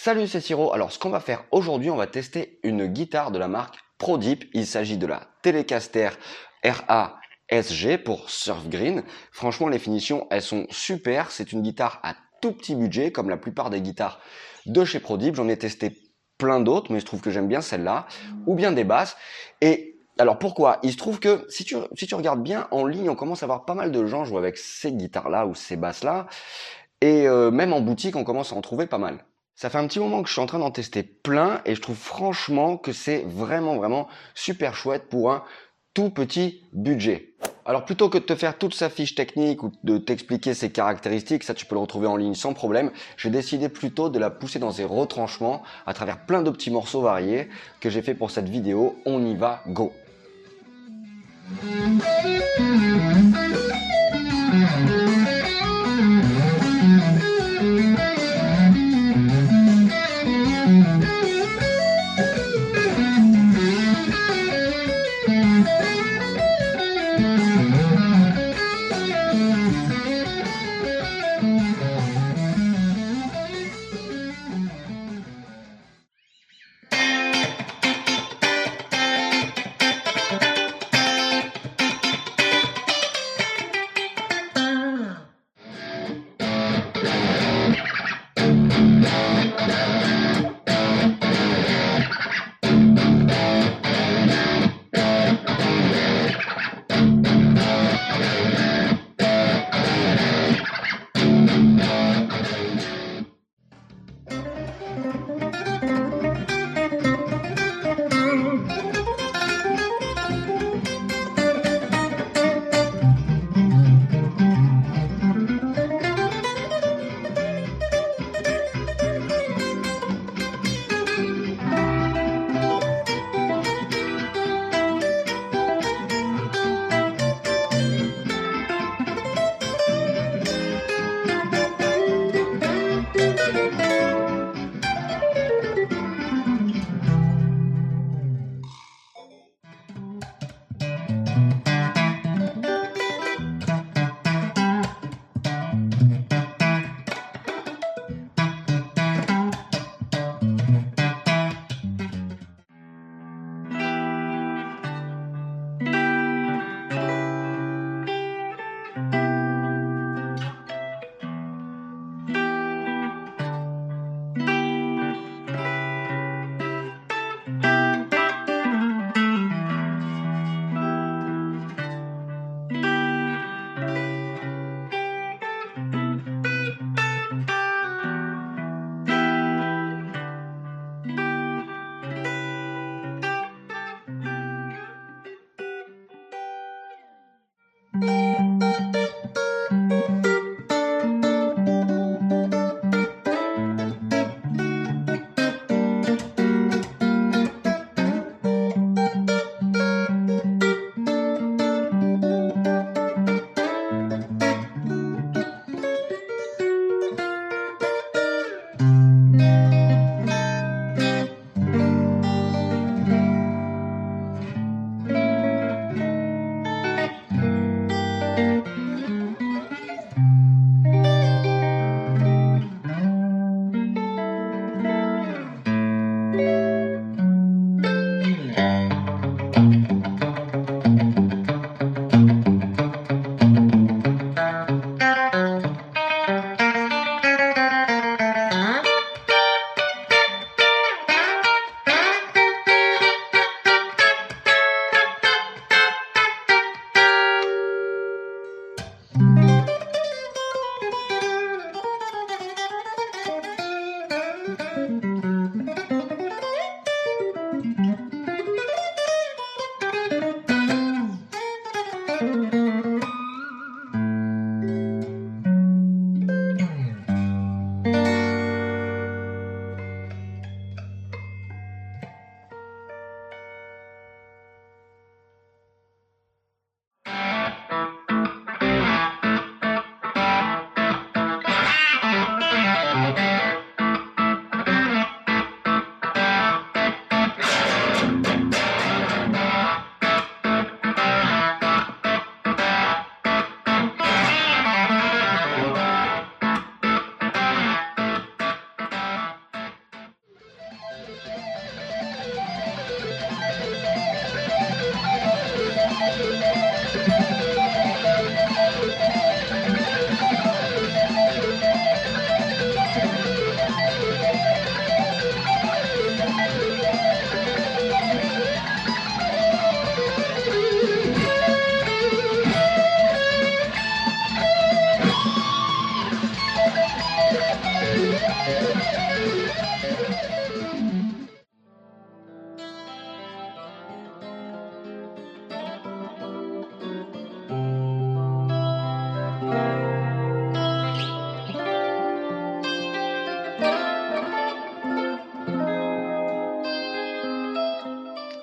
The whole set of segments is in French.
Salut, c'est Siro. Alors, ce qu'on va faire aujourd'hui, on va tester une guitare de la marque ProDeep. Il s'agit de la Telecaster RA-SG pour Surf Green. Franchement, les finitions, elles sont super. C'est une guitare à tout petit budget, comme la plupart des guitares de chez ProDeep. J'en ai testé plein d'autres, mais je trouve que j'aime bien celle-là, ou bien des basses. Et alors pourquoi? Il se trouve que si tu, si tu regardes bien en ligne, on commence à voir pas mal de gens jouer avec ces guitares-là ou ces basses-là. Et euh, même en boutique, on commence à en trouver pas mal. Ça fait un petit moment que je suis en train d'en tester plein et je trouve franchement que c'est vraiment vraiment super chouette pour un tout petit budget. Alors plutôt que de te faire toute sa fiche technique ou de t'expliquer ses caractéristiques, ça tu peux le retrouver en ligne sans problème, j'ai décidé plutôt de la pousser dans ses retranchements à travers plein de petits morceaux variés que j'ai fait pour cette vidéo. On y va, go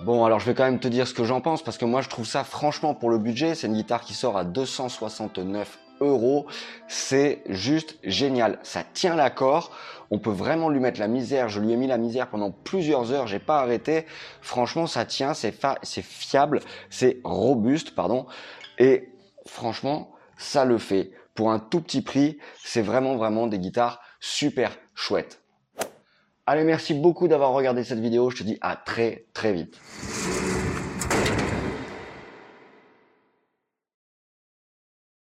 Bon, alors je vais quand même te dire ce que j'en pense parce que moi je trouve ça franchement pour le budget, c'est une guitare qui sort à 269 euros. C'est juste génial. Ça tient l'accord. On peut vraiment lui mettre la misère. Je lui ai mis la misère pendant plusieurs heures. J'ai pas arrêté. Franchement, ça tient. C'est c'est fiable. C'est robuste, pardon. Et franchement, ça le fait. Pour un tout petit prix, c'est vraiment, vraiment des guitares super chouettes. Allez, merci beaucoup d'avoir regardé cette vidéo. Je te dis à très très vite.